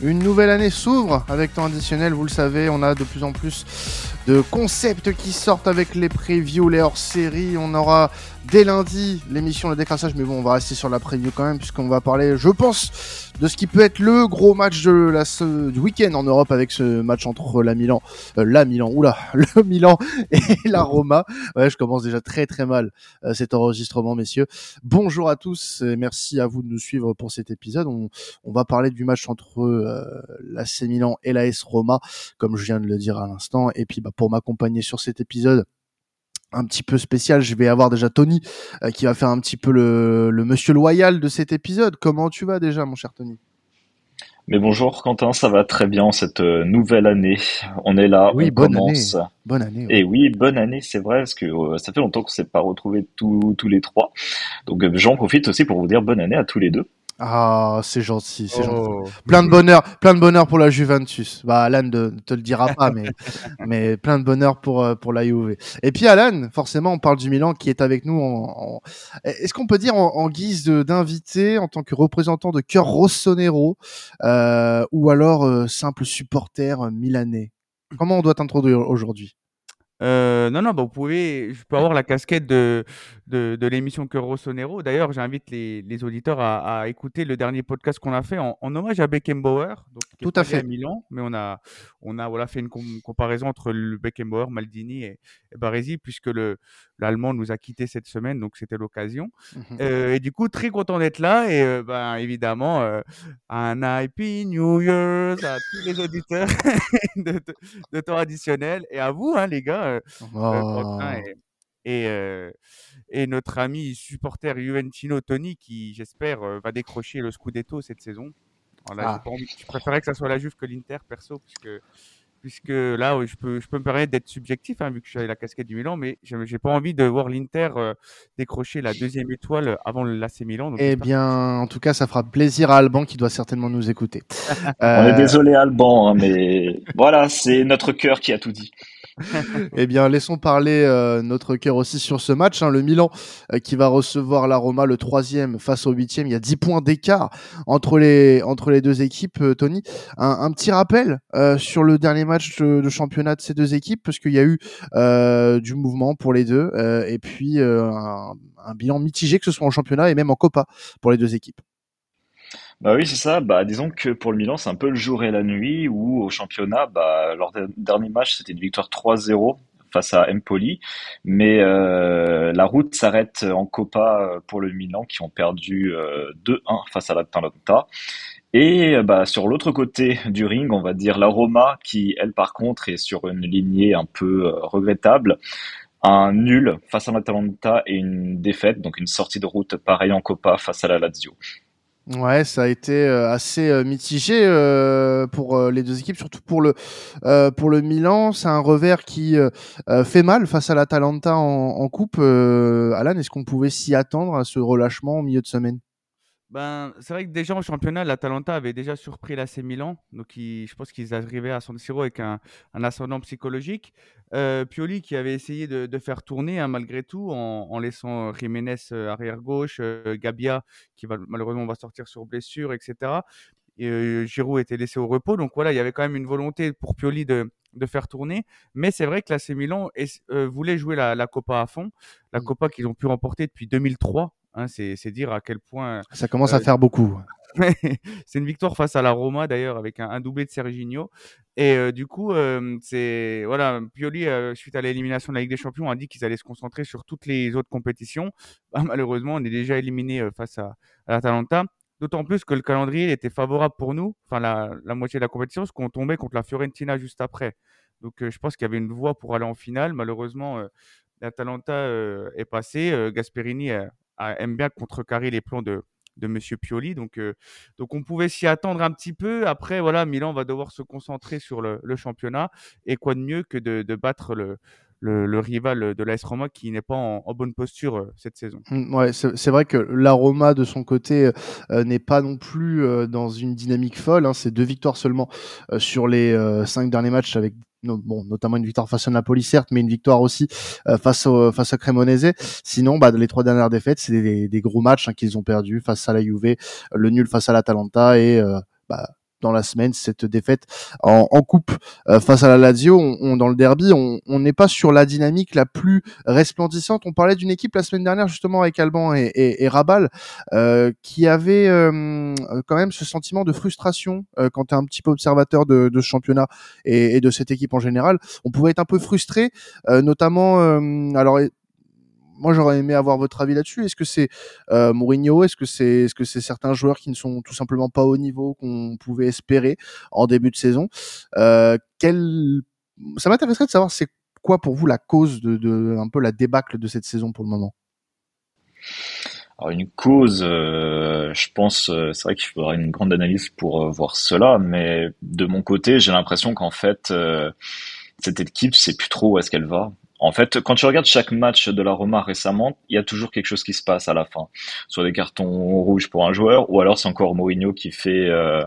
Une nouvelle année s'ouvre avec temps additionnel, vous le savez, on a de plus en plus de concepts qui sortent avec les previews, les hors-séries. On aura dès lundi l'émission Le Décrassage, mais bon, on va rester sur la preview quand même, puisqu'on va parler, je pense, de ce qui peut être le gros match de la, du week-end en Europe avec ce match entre la Milan, euh, la Milan, oula, le Milan et la Roma. Ouais, je commence déjà très très mal euh, cet enregistrement, messieurs. Bonjour à tous, et merci à vous de nous suivre pour cet épisode. On, va parler du match entre euh, l'AC Milan et l'AS Roma, comme je viens de le dire à l'instant, et puis bah, pour m'accompagner sur cet épisode un petit peu spécial. Je vais avoir déjà Tony euh, qui va faire un petit peu le, le, monsieur loyal de cet épisode. Comment tu vas déjà, mon cher Tony? Mais bonjour Quentin, ça va très bien cette euh, nouvelle année. On est là, oui, on bonne commence. Année. Bonne année. Et oui, bonne année, c'est vrai, parce que euh, ça fait longtemps qu'on ne s'est pas retrouvés tous tous les trois. Donc j'en profite aussi pour vous dire bonne année à tous les deux. Ah, c'est gentil, c'est oh. gentil. Plein de bonheur, plein de bonheur pour la Juventus. Bah, Alan ne te le dira pas, mais, mais plein de bonheur pour, euh, pour la Juve. Et puis, Alan, forcément, on parle du Milan qui est avec nous. En, en... Est-ce qu'on peut dire en, en guise d'invité, en tant que représentant de Cœur Rossonero, euh, ou alors euh, simple supporter milanais? Comment on doit t'introduire aujourd'hui? Euh, non, non, bah, vous pouvez, je peux avoir la casquette de, de, de l'émission Cœur Rossonero. D'ailleurs, j'invite les, les auditeurs à, à, écouter le dernier podcast qu'on a fait en, en, hommage à Beckenbauer. Donc, Tout à fait. À Milan, mais on a, on a voilà, fait une com comparaison entre le Beckenbauer, Maldini et, et Baresi, puisque le, l'Allemand nous a quittés cette semaine, donc c'était l'occasion. Mmh euh, et du coup, très content d'être là. Et euh, ben, évidemment, euh, un Happy New Year à tous les auditeurs de, de, de, temps additionnel et à vous, hein, les gars. Oh. et, et, et, notre ami supporter Juventino Tony, qui j'espère va décrocher le Scudetto cette saison. Ah. envie, je préférais que ça soit la Juve que l'Inter, perso, puisque puisque là, je peux, je peux me permettre d'être subjectif, hein, vu que je suis la casquette du Milan, mais je n'ai pas envie de voir l'Inter euh, décrocher la deuxième étoile avant l'AC Milan. Eh bien, en tout cas, ça fera plaisir à Alban qui doit certainement nous écouter. euh... On est désolé, Alban, hein, mais voilà, c'est notre cœur qui a tout dit. Eh bien, laissons parler euh, notre cœur aussi sur ce match. Hein, le Milan euh, qui va recevoir la Roma le troisième face au huitième. Il y a 10 points d'écart entre les, entre les deux équipes, euh, Tony. Un, petit rappel sur le dernier match de, championnat de ces deux équipes, parce qu'il y a eu du mouvement pour les deux, et puis un, un bilan mitigé, que ce soit en championnat et même en Copa pour les deux équipes. Bah oui, c'est ça. Bah, disons que pour le Milan, c'est un peu le jour et la nuit où au championnat, bah, leur dernier match, c'était une victoire 3-0 face à Empoli. Mais euh, la route s'arrête en Copa pour le Milan qui ont perdu euh, 2-1 face à l'Atalanta. Et bah, sur l'autre côté du ring, on va dire la Roma qui, elle, par contre, est sur une lignée un peu euh, regrettable. Un nul face à l'Atalanta et une défaite, donc une sortie de route pareille en Copa face à la Lazio. Ouais, ça a été euh, assez euh, mitigé euh, pour les deux équipes, surtout pour le pour le Milan. C'est un revers qui fait mal face à l'Atalanta en, en coupe. Alan, est-ce qu'on pouvait s'y attendre à ce relâchement au milieu de semaine? Ben, c'est vrai que déjà en championnat, l'Atalanta avait déjà surpris l'AC Milan. Donc, je pense qu'ils arrivaient à San Siro avec un, un ascendant psychologique. Euh, Pioli qui avait essayé de, de faire tourner hein, malgré tout en, en, laissant Jiménez euh, arrière gauche, euh, Gabia qui va, malheureusement va sortir sur blessure, etc. Et euh, Giroud était laissé au repos. Donc voilà, il y avait quand même une volonté pour Pioli de, de faire tourner. Mais c'est vrai que l'AC Milan est, euh, voulait jouer la, la Copa à fond. La mmh. Copa qu'ils ont pu remporter depuis 2003. Hein, c'est dire à quel point. Ça commence euh, à faire beaucoup. c'est une victoire face à la Roma d'ailleurs avec un, un, doublé de Serginho. Et euh, du coup, euh, c'est voilà, Pioli euh, suite à l'élimination de la Ligue des Champions a dit qu'ils allaient se concentrer sur toutes les autres compétitions. Bah, malheureusement, on est déjà éliminé euh, face à, à l'Atalanta. D'autant plus que le calendrier était favorable pour nous, enfin la, la moitié de la compétition, parce qu'on tombait contre la Fiorentina juste après. Donc je pense qu'il y avait une voie pour aller en finale. Malheureusement, l'Atalanta est passé. Gasperini aime bien contrecarrer les plans de, de Monsieur Pioli. Donc, euh, donc on pouvait s'y attendre un petit peu. Après, voilà, Milan va devoir se concentrer sur le, le championnat. Et quoi de mieux que de, de battre le, le, rival de l'AS Roma qui n'est pas en, bonne posture euh, cette saison. Mmh, ouais, c'est vrai que la Roma de son côté euh, n'est pas non plus dans une dynamique folle. Hein. C'est deux victoires seulement sur les cinq derniers matchs avec notamment une victoire face à Napoli certes, mais une victoire aussi face au face à Cremonese. Sinon, bah, les trois dernières défaites, c'est des, gros matchs hein, qu'ils ont perdus face à la Juve, le nul face à l'Atalanta et bah, dans la semaine cette défaite en, coupe euh, face à la Lazio. On, dans le derby, on n'est pas sur la dynamique la plus resplendissante. On parlait d'une équipe la semaine dernière justement avec Alban et, et, Rabal euh, qui avait euh, quand même ce sentiment de frustration quand tu es un petit peu observateur de, de ce championnat et, et, de cette équipe en général. On pouvait être un peu frustré, notamment alors moi j'aurais aimé avoir votre avis là-dessus. Est-ce que c'est euh, Mourinho? Est-ce que c'est est-ce que c'est certains joueurs qui ne sont tout simplement pas au niveau qu'on pouvait espérer en début de saison? Euh. Ça m'intéresserait de savoir c'est quoi pour vous la cause de, un peu la débâcle de cette saison pour le moment? Alors une cause, euh, je pense, c'est vrai qu'il faudra une grande analyse pour voir cela, mais de mon côté, j'ai l'impression qu'en fait, cette équipe, c'est plus trop où est-ce qu'elle va. En fait, quand tu regardes chaque match de la Roma récemment, il y a toujours quelque chose qui se passe à la fin. Soit des cartons rouges pour un joueur, ou alors c'est encore Mourinho qui fait euh,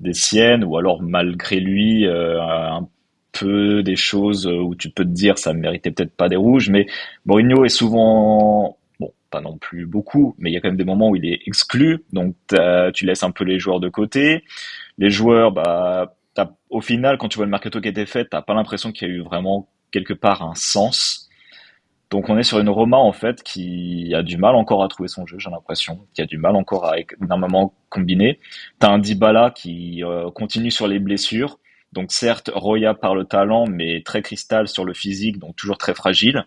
des siennes, ou alors malgré lui, euh, un peu des choses où tu peux te dire ça ne méritait peut-être pas des rouges, mais Mourinho est souvent, bon, pas non plus beaucoup, mais il y a quand même des moments où il est exclu, donc tu laisses un peu les joueurs de côté. Les joueurs, bah, au final, quand tu vois le mercato qui a été fait, t'as pas l'impression qu'il y a eu vraiment quelque part un sens. Donc on est sur une Roma en fait qui a du mal encore à trouver son jeu, j'ai l'impression, qui a du mal encore à énormément combiner. T'as un Dybala qui euh, continue sur les blessures, donc certes Roya par le talent, mais très cristal sur le physique, donc toujours très fragile.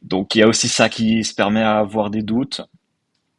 Donc il y a aussi ça qui se permet à avoir des doutes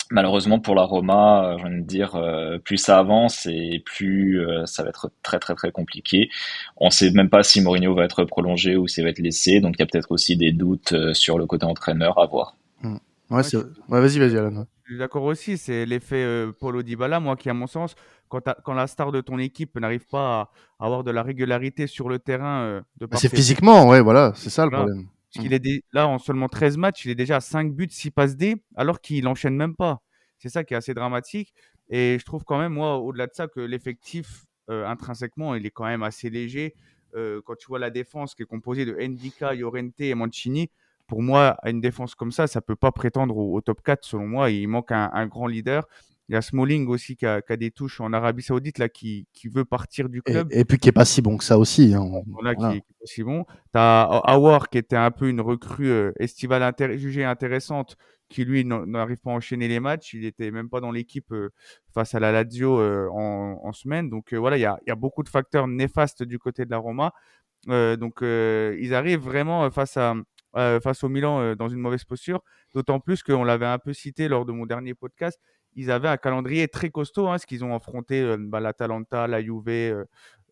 malheureusement pour la Roma, euh, je de dire, euh, plus ça avance et plus euh, ça va être très très très compliqué. On sait même pas si Mourinho va être prolongé ou s'il va être laissé, donc il y a peut-être aussi des doutes sur le côté entraîneur à voir. Hmm. Ouais, vas-y, vas-y, Alan. Je suis d'accord aussi, c'est l'effet Paulo Dybala, moi, qui, à mon sens, quand, quand, la star de ton équipe n'arrive pas à avoir de la régularité sur le terrain. de bah, c'est physiquement, ouais, voilà, c'est ça le problème. Parce qu'il est là, en seulement 13 matchs, il est déjà à 5 buts, 6 passes D, alors qu'il n'enchaîne même pas. C'est ça qui est assez dramatique. Et je trouve quand même, moi, au-delà de ça, que l'effectif, euh, intrinsèquement, il est quand même assez léger. Euh, quand tu vois la défense qui est composée de Ndika, Llorente et Mancini, pour moi, à une défense comme ça, ça peut pas prétendre au, top 4, selon moi. Il manque un grand leader. Il y a Smalling aussi qui a, des touches en Arabie Saoudite là qui, veut partir du club. Et, puis qui est pas si bon que ça aussi. Hein. Voilà, Qui, est pas si bon. T'as Awar qui était un peu une recrue euh, estivale jugée intéressante, qui lui n'arrive pas à enchaîner les matchs. Il était même pas dans l'équipe euh, face à la Lazio euh, en, semaine. Donc voilà, il y a, beaucoup de facteurs néfastes du côté de la Roma. donc ils arrivent vraiment face à face au Milan dans une mauvaise posture. D'autant plus qu'on l'avait un peu cité lors de mon dernier podcast ils avaient un calendrier très costaud, hein, parce qu'ils ont affronté euh, bah, l'Atalanta, la Juve, euh,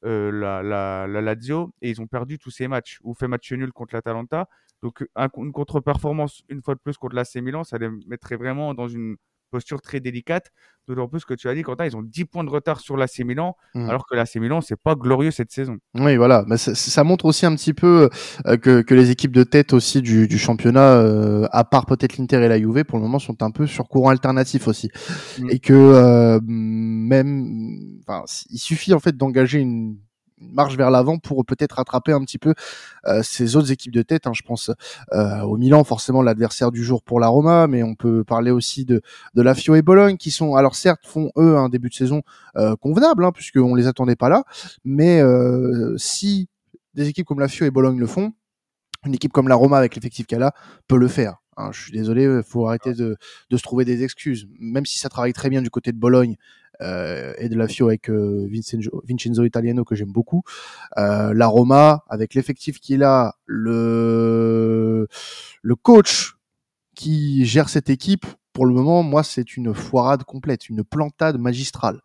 euh, la, la, la, Lazio, et ils ont perdu tous ces matchs, ou fait match nul contre l'Atalanta. Donc une contre-performance, une fois de plus, contre l'AC Milan, ça les mettrait vraiment dans une posture très délicate. D'autant plus que tu as dit, Quentin, ils ont 10 points de retard sur l'AC Milan, mmh. alors que l'AC Milan, c'est pas glorieux cette saison. Oui, voilà. Mais ça, montre aussi un petit peu euh, que, que, les équipes de tête aussi du, du championnat, euh, à part peut-être l'Inter et la Juve, pour le moment, sont un peu sur courant alternatif aussi. Mmh. Et que euh, même, il suffit en fait d'engager une marche vers l'avant pour peut-être rattraper un petit peu euh, ces autres équipes de tête. Hein. Je pense euh, au Milan, forcément l'adversaire du jour pour la Roma, mais on peut parler aussi de, de la Fio et Bologne qui sont, alors certes, font eux un début de saison euh, convenable, hein, puisqu'on les attendait pas là, mais euh, si des équipes comme la Fio et Bologne le font, une équipe comme la Roma avec l'effectif qu'elle a peut le faire. Hein, je suis désolé, il faut arrêter de, de, se trouver des excuses. Même si ça travaille très bien du côté de Bologne euh, et de la Fio avec euh, Vincenzo, Italiano que j'aime beaucoup. Euh, la Roma avec l'effectif qu'il a, le le coach qui gère cette équipe. Pour le moment, moi, c'est une foirade complète, une plantade magistrale.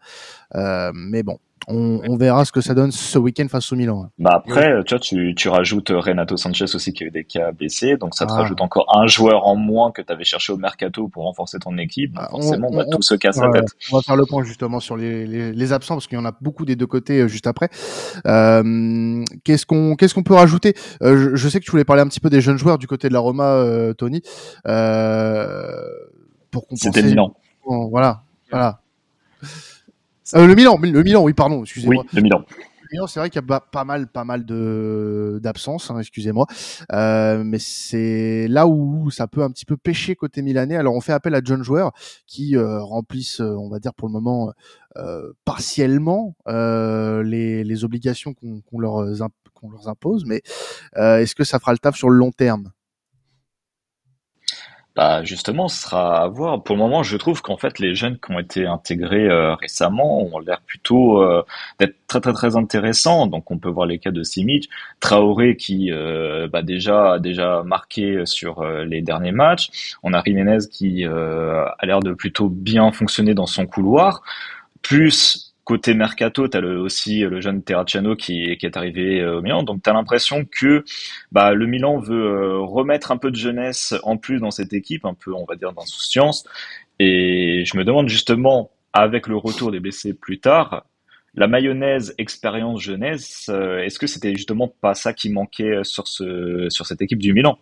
Euh, mais bon, on, verra ce que ça donne ce week-end face au Milan. Hein. Bah après, tu vois, tu, tu, rajoutes Renato Sanchez aussi qui a eu des cas blessés, donc ça te ah. rajoute encore un joueur en moins que tu avais cherché au mercato pour renforcer ton équipe. Bah, forcément, on, va tout se casser la tête. On va faire le point justement sur les, les, les absents parce qu'il y en a beaucoup des deux côtés euh, juste après. Euh, qu'est-ce qu'on qu'est-ce qu'on peut rajouter? Euh, je, sais que tu voulais parler un petit peu des jeunes joueurs du côté de la Roma, euh, Tony. pour C'était Milan. voilà, voilà. Euh, le Milan, le Milan, oui, pardon, excusez-moi. Oui, le Milan. c'est vrai qu'il y a pas mal, pas mal de d'absences, hein, excusez-moi, euh, mais c'est là où ça peut un petit peu pêcher côté milanais. Alors on fait appel à John Joueur qui euh, remplissent, euh, on va dire pour le moment euh, partiellement euh, les, les, obligations qu'on leur, qu'on leur impose, mais est-ce que ça fera le taf sur le long terme? Bah justement, ce sera à voir. Pour le moment, je trouve qu'en fait, les jeunes qui ont été intégrés euh, récemment ont l'air plutôt euh, d'être très très très intéressants. Donc, on peut voir les cas de Simic, Traoré qui euh, bah, déjà déjà marqué sur les derniers matchs. On a Jiménez qui a l'air de plutôt bien fonctionner dans son couloir. Plus Côté mercato, tu as aussi le jeune Terracciano qui, qui est arrivé euh, au Milan. Donc tu as l'impression que bah, le Milan veut euh, remettre un peu de jeunesse en plus dans cette équipe, un peu on va dire d'insouciance. Et je me demande justement, avec le retour des blessés plus tard, la mayonnaise expérience jeunesse, euh, est-ce que c'était justement pas ça qui manquait sur, sur cette équipe du Milan?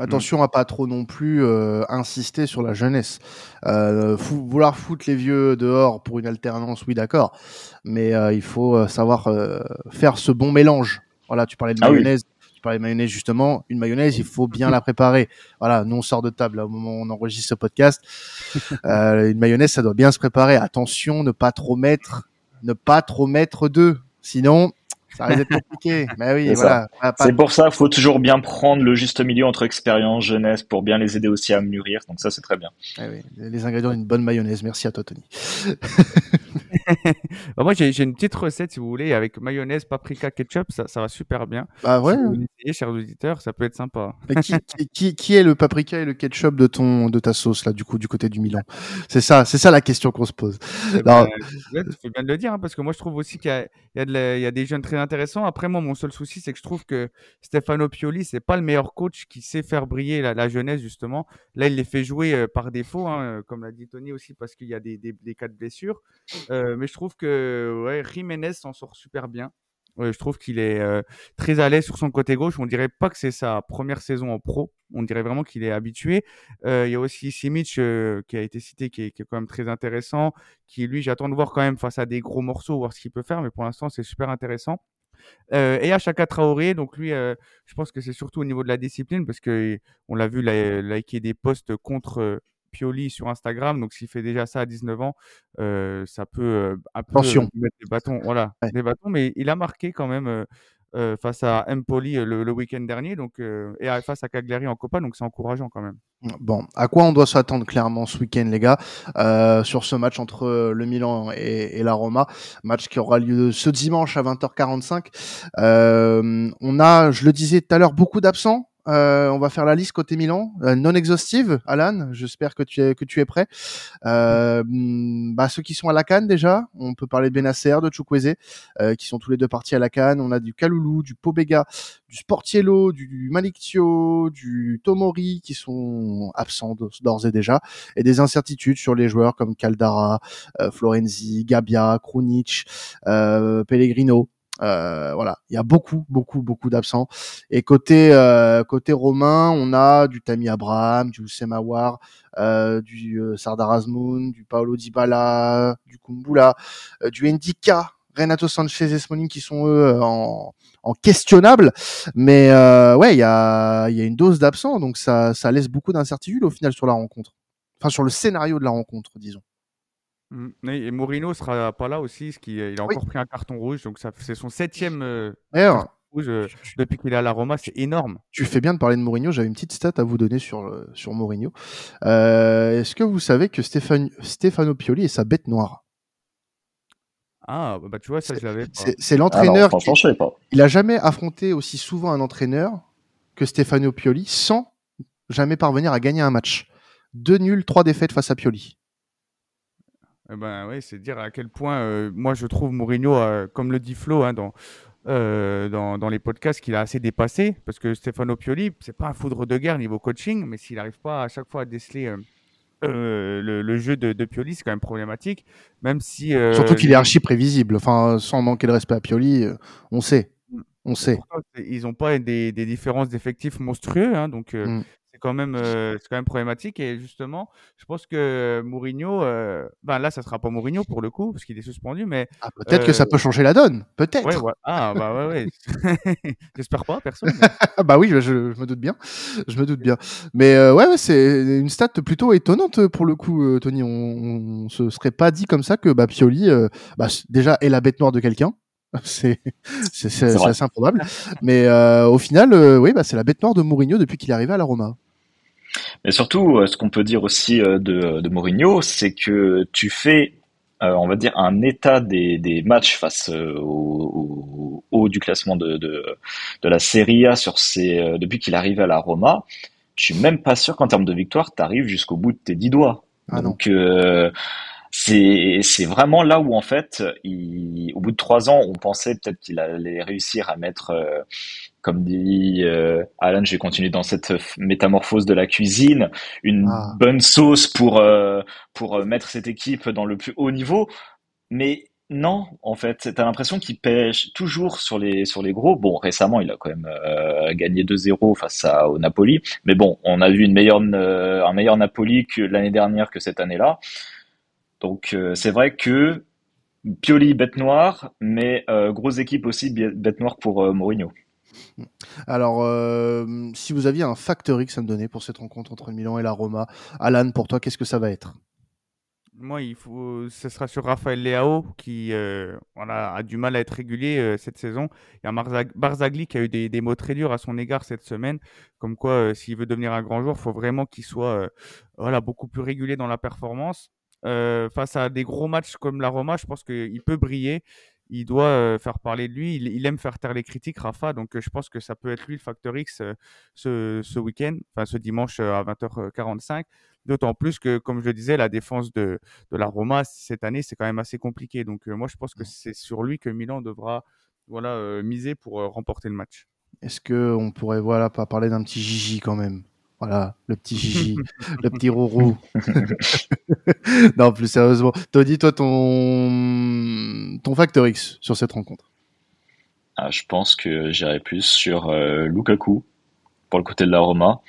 Attention à pas trop non plus euh, insister sur la jeunesse. Euh, vouloir foutre les vieux dehors pour une alternance, oui d'accord, mais euh, il faut euh, savoir euh, faire ce bon mélange. Voilà, tu parlais de ah mayonnaise, tu parlais de mayonnaise justement. Une mayonnaise, il faut bien la préparer. Voilà, nous on sort de table là, au moment où on enregistre ce podcast. une mayonnaise, ça doit bien se préparer. Attention, ne pas trop mettre, ne pas trop mettre d'œufs, sinon ça risque d'être compliqué. Mais oui, voilà. C'est pour ça, qu'il faut toujours bien prendre le juste milieu entre expérience, jeunesse, pour bien les aider aussi à mûrir. Donc ça, c'est très bien. Eh oui, les ingrédients d'une bonne mayonnaise. Merci à toi, Tony. Bah, moi, j'ai une petite recette, si vous voulez, avec mayonnaise, paprika, ketchup. Ça, ça va super bien. Bah ouais. Si vous essayez, chers auditeurs, ça peut être sympa. Qui, qui, qui, est le paprika et le ketchup de ton de ta sauce là, du coup, du côté du Milan? C'est ça, c'est ça la question qu'on se pose. Eh ben, tu fais bien de le dire, hein, parce que moi, je trouve aussi qu'il y, y, y, a des jeunes très intéressant. Après, moi, mon seul souci, c'est que je trouve que Stefano Pioli, c'est pas le meilleur coach qui sait faire briller la, jeunesse, justement. Là, il les fait jouer euh, par défaut, hein, euh, comme l'a dit Tony aussi, parce qu'il y a des, cas de blessure. Euh, mais je trouve que ouais, Jiménez s'en sort super bien. je trouve qu'il est très à l'aise sur son côté gauche. On dirait pas que c'est sa première saison en pro. On dirait vraiment qu'il est habitué. il y a aussi Simic qui a été cité, qui est, qui est, quand même très intéressant. Qui lui, j'attends de voir quand même face à des gros morceaux, voir ce qu'il peut faire. Mais pour l'instant, c'est super intéressant. Euh, et à Chaka Traoré, donc lui, euh, je pense que c'est surtout au niveau de la discipline parce que on l'a vu liker des posts contre euh, Pioli sur Instagram. Donc s'il fait déjà ça à 19 ans, ça peut un peu mettre des bâtons, voilà, des bâtons. Mais il a marqué quand même. Face à Empoli le, le week-end dernier donc, et face à Cagliari en Copa, donc c'est encourageant quand même. Bon, à quoi on doit s'attendre clairement ce week-end, les gars, euh, sur ce match entre euh, le Milan et, la Roma, match qui aura lieu ce dimanche à 20h45. Euh, on a, je le disais tout à l'heure, beaucoup d'absents. Euh, on va faire la liste côté Milan, euh, non exhaustive. Alan, j'espère que tu es que tu es prêt. Euh, bah, ceux qui sont à la Cannes déjà, on peut parler de Benacer, de Chukwueze, qui sont tous les deux partis à la Cannes. On a du Kaloulou, du Pobega, du Sportiello, du Malictio, du Tomori qui sont absents d'ores et déjà, et des incertitudes sur les joueurs comme Caldara, Florenzi, Gabia, Krunic, Pellegrino. Euh, voilà, il y a beaucoup, beaucoup, beaucoup d'absents. Et côté euh, côté romain, on a du Tammy Abraham, du Semawar, euh, du euh, Sardar Azmoun, du Paolo Dybala, du Kumbula, euh, du Ndika, Renato Sanchez et Smalling qui sont eux en, en questionnable. Mais ouais, il y a y a une dose d'absents, donc ça ça laisse beaucoup d'incertitudes au final sur la rencontre. Enfin sur le scénario de la rencontre, disons. Mmh. Et Mourinho sera pas là aussi, ce qui, il a encore pris un carton rouge, donc ça, c'est son septième euh, carton rouge euh, depuis qu'il est à la Roma, c'est énorme. Tu fais bien de parler de Mourinho, j'avais une petite stat à vous donner sur, euh, sur Mourinho. Est-ce que vous savez que Stéphane, Stefano Pioli est sa bête noire? Ah, bah, tu vois, ça je l'avais pas. C'est l'entraîneur. Il a jamais affronté aussi souvent un entraîneur que Stefano Pioli sans jamais parvenir à gagner un match. Deux nuls, trois défaites face à Pioli. Eh ben oui, c'est dire à quel point euh, moi je trouve Mourinho, euh, comme le dit Flo hein, euh, dans, dans, les podcasts, qu'il a assez dépassé parce que Stefano Pioli, c'est pas un foudre de guerre niveau coaching, mais s'il n'arrive pas à chaque fois à déceler le, jeu de, de Pioli, c'est quand même problématique. Même si surtout qu'il est archi prévisible. Enfin, sans manquer de respect à Pioli, on sait, mm. on sait. Ils n'ont pas des, des différences d'effectifs monstrueux, hein, donc. Mm quand même, euh, c'est quand même problématique. Et justement, je pense que Mourinho, euh, ben là, ça sera pas Mourinho pour le coup, parce qu'il est suspendu, mais. Ah, peut-être que ça peut changer la donne. Peut-être. Ouais, ouais. Ah, bah ouais, ouais. J'espère pas, personne. bah oui, je, je, me doute bien. Je me doute bien. Mais ouais, ouais c'est une stat plutôt étonnante pour le coup, Tony. On, on, se serait pas dit comme ça que bah, Pioli, bah, déjà, est la bête noire de quelqu'un. c'est assez improbable. Mais euh, au final, euh, oui, bah, c'est la bête noire de Mourinho depuis qu'il est arrivé à la Roma. Mais surtout, euh, ce qu'on peut dire aussi de, de Mourinho, c'est que tu fais, on va dire, un état des, des matchs face au, haut du classement de, de, de, la Serie A sur ces, depuis qu'il est arrivé à la Roma. Je suis même pas sûr qu'en termes de victoire, tu arrives jusqu'au bout de tes dix doigts. Ah Donc, c'est c'est vraiment là où en fait, il, au bout de trois ans, on pensait peut-être qu'il allait réussir à mettre, euh, comme dit euh, Alan, je vais continuer dans cette métamorphose de la cuisine, une ah. bonne sauce pour euh, pour mettre cette équipe dans le plus haut niveau, mais non, en fait, t'as l'impression qu'il pêche toujours sur les sur les gros. Bon, récemment, il a quand même gagné 2-0 face à, au Napoli, mais bon, on a vu une meilleure un meilleur Napoli que l'année dernière que cette année-là. Donc euh, c'est vrai que Pioli, bête noire, mais euh, grosse équipe aussi, bête noire pour euh, Mourinho. Alors, si vous aviez un facteur X à me donner pour cette rencontre entre Milan et la Roma, Alan, pour toi, qu'est-ce que ça va être? Moi, il faut, ce sera sur Raphaël Leao qui a du mal à être régulier cette saison. Il y a Barzagli qui a eu des, mots très durs à son égard cette semaine, comme quoi, s'il veut devenir un grand joueur, il faut vraiment qu'il soit voilà, beaucoup plus régulier dans la performance. Euh, face à des gros matchs comme la Roma, je pense qu'il peut briller. Il doit euh, faire parler de lui. Il, aime faire taire les critiques, Rafa. Donc, euh, je pense que ça peut être lui le facteur X ce, ce week-end, enfin ce dimanche à 20h45. D'autant plus que, comme je le disais, la défense de, de la Roma cette année, c'est quand même assez compliqué. Donc, moi, je pense que c'est sur lui que Milan devra voilà, miser pour remporter le match. Est-ce qu'on pourrait voilà, pas parler d'un petit Gigi quand même? Voilà, le petit Gigi, le petit Rourou. non, plus sérieusement. Tony, toi, ton, ton facteur X sur cette rencontre? Ah, Je pense que j'irai plus sur euh, Lukaku pour le côté de la Roma.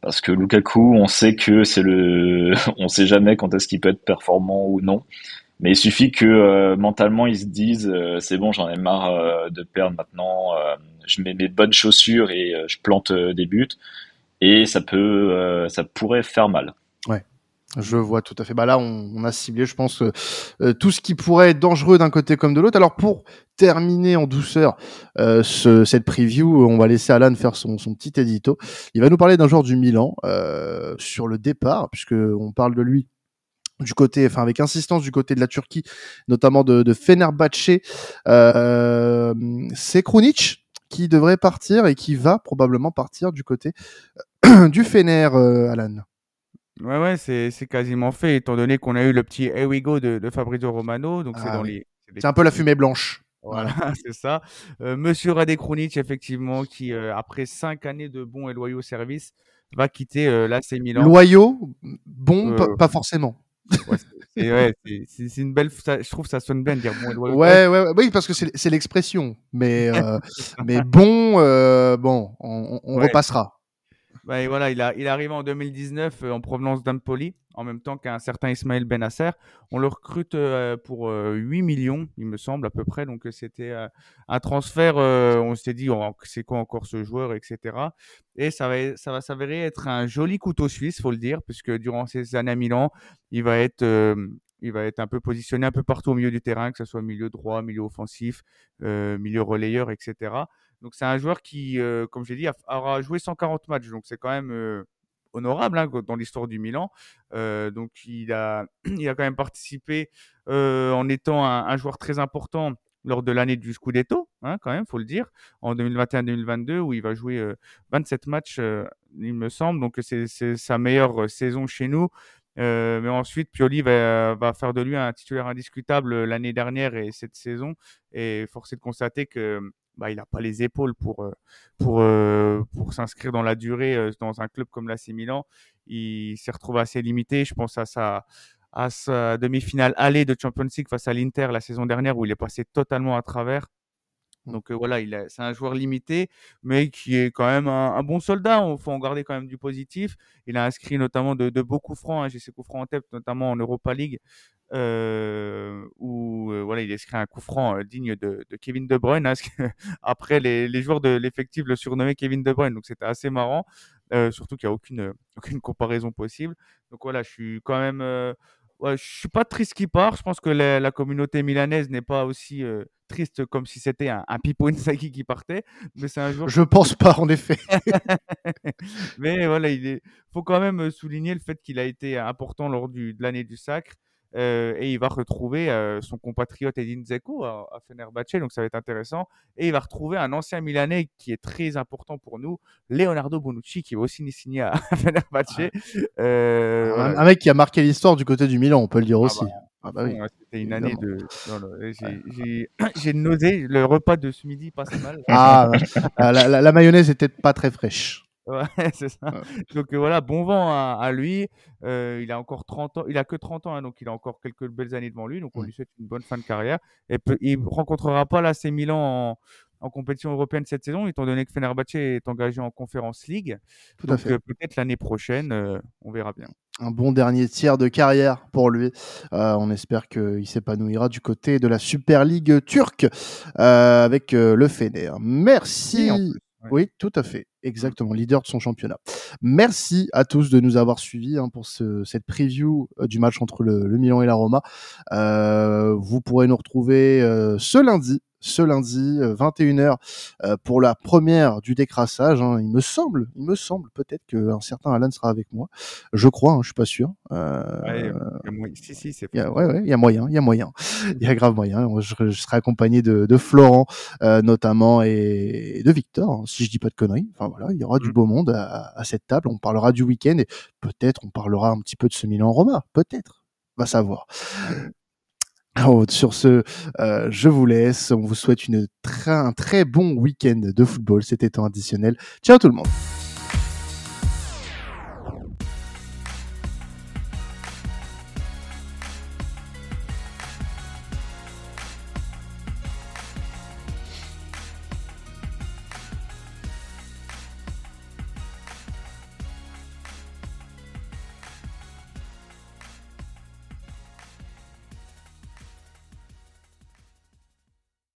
Parce que Lukaku, on sait que c'est le, on sait jamais quand est-ce qu'il peut être performant ou non. Mais il suffit que euh, mentalement ils se disent euh, c'est bon, j'en ai marre de perdre maintenant. je mets mes bonnes chaussures et je plante des buts et ça peut, euh, ça pourrait faire mal. Ouais. Je vois tout à fait. Bah là, on, a ciblé, je pense, euh, tout ce qui pourrait être dangereux d'un côté comme de l'autre. Alors pour terminer en douceur euh, ce, cette preview, on va laisser Alan faire son, petit édito. Il va nous parler d'un joueur du Milan euh, sur le départ, puisque on parle de lui du côté, enfin avec insistance du côté de la Turquie, notamment de, de Fenerbahce. Euh, c'est Krunic qui devrait partir et qui va probablement partir du côté du Fener, euh, Alan. Ouais, ouais, c'est quasiment fait, étant donné qu'on a eu le petit Here we go de, Fabrizio Romano. Donc c'est ah dans les. C'est un peu la fumée blanche. Voilà, c'est ça. Euh, Monsieur Rade Krunic, effectivement, qui, euh, après cinq années de bons et loyaux services, va quitter l'AC Milan. Loyaux, bon, pas forcément c'est une belle. je trouve que ça sonne bien de dire bon. Ouais, ouais, oui, parce que c'est l'expression. Mais, euh, mais bon, euh, bon, on, on repassera. Bah, voilà, il, a, il est arrivé en 2019 euh, en provenance d'Empoli, en même temps qu'un certain Ismaël Benasser. On le recrute euh, pour 8 euh, millions, il me semble, à peu près. Donc, c'était un transfert, on s'est dit, oh, c'est quoi encore ce joueur, etc. Et ça va, ça va s'avérer être un joli couteau suisse, faut le dire, puisque durant ces années à Milan, il va être il va être un peu positionné un peu partout au milieu du terrain, que ce soit milieu droit, milieu offensif, milieu relayeur, etc. Donc c'est un joueur qui, euh, comme j'ai dit, aura joué 140 matchs. Donc c'est quand même honorable hein, dans l'histoire du Milan. Donc il a, il a quand même participé en étant un, joueur très important lors de l'année du Scudetto, hein, quand même, faut le dire, en 2021-2022, où il va jouer 27 matchs, il me semble. Donc c'est sa meilleure saison chez nous. mais ensuite, Pioli va, va, faire de lui un titulaire indiscutable l'année dernière et cette saison. Et force est de constater que bah, il n'a pas les épaules pour, euh, pour, euh, pour s'inscrire dans la durée euh, dans un club comme l'AC Milan. Il s'est retrouvé assez limité. Je pense à sa, à sa demi-finale aller de Champions League face à l'Inter la saison dernière où il est passé totalement à travers. Mmh. Donc voilà, il c'est un joueur limité, mais qui est quand même un, bon soldat. Il faut en garder quand même du positif. Il a inscrit notamment de, beaux coups francs. Hein. J'ai ses coups francs en tête, notamment en Europa League, où voilà, il a inscrit un coup franc digne de, Kevin De Bruyne. Hein, après, les, joueurs de l'effectif le surnommaient Kevin De Bruyne, donc c'était assez marrant. surtout qu'il n'y a aucune comparaison possible. Donc voilà, je suis quand même ouais, je suis pas triste qu'il part. Je pense que la, communauté milanaise n'est pas aussi euh, triste comme si c'était un, un Pipo Inzaghi qui partait. Mais c'est un jour. Je pense pas, en effet. mais voilà, il est... faut quand même souligner le fait qu'il a été important lors du, de l'année du sacre. Euh, et il va retrouver euh, son compatriote Edin Dzeko à, à, Fenerbahce, donc ça va être intéressant. Et il va retrouver un ancien Milanais qui est très important pour nous, Leonardo Bonucci, qui va aussi signer à Fenerbahce. Euh, un, mec qui a marqué l'histoire du côté du Milan, on peut le dire ah aussi. Bah, ah bah oui. C'était une année de. J'ai nausé. Le repas de ce midi passe mal. Ah, la, la, la, mayonnaise était pas très fraîche. Ouais, c'est ça. Donc euh, voilà, bon vent à, lui. Euh, il a encore 30 ans, il a que 30 ans, hein, donc il a encore quelques belles années devant lui. Donc on lui souhaite une bonne fin de carrière. Et il rencontrera pas l'AC Milan en, en, compétition européenne cette saison, étant donné que Fenerbahce est engagé en Conférence League. Tout donc euh, peut-être l'année prochaine, on verra bien. Un bon dernier tiers de carrière pour lui. on espère qu'il s'épanouira du côté de la Super League turque avec le Fener. Merci. Oui, tout à fait. Exactement, leader de son championnat. Merci à tous de nous avoir suivis hein, pour ce, cette preview euh, du match entre le, le Milan et la Roma. Euh, vous pourrez nous retrouver euh, ce lundi ce lundi 21h euh, euh, pour la première du décrassage. Hein. Il me semble, il me semble peut-être qu'un certain Alan sera avec moi. Je crois, hein, je suis pas sûr. Euh, si, si, c'est il y a, ouais, ouais, il y a moyen, il y a moyen, il y a grave moyen. Je, serai accompagné de, de Florent notamment et de Victor, hein, si je dis pas de conneries. Enfin voilà, il y aura du mmh. beau monde à, à cette table. On parlera du week-end et peut-être on parlera un petit peu de ce Milan Roma, peut-être, va savoir. Oh, sur ce, euh, je vous laisse. On vous souhaite une un très bon week-end de football. C'était temps additionnel. Ciao tout le monde.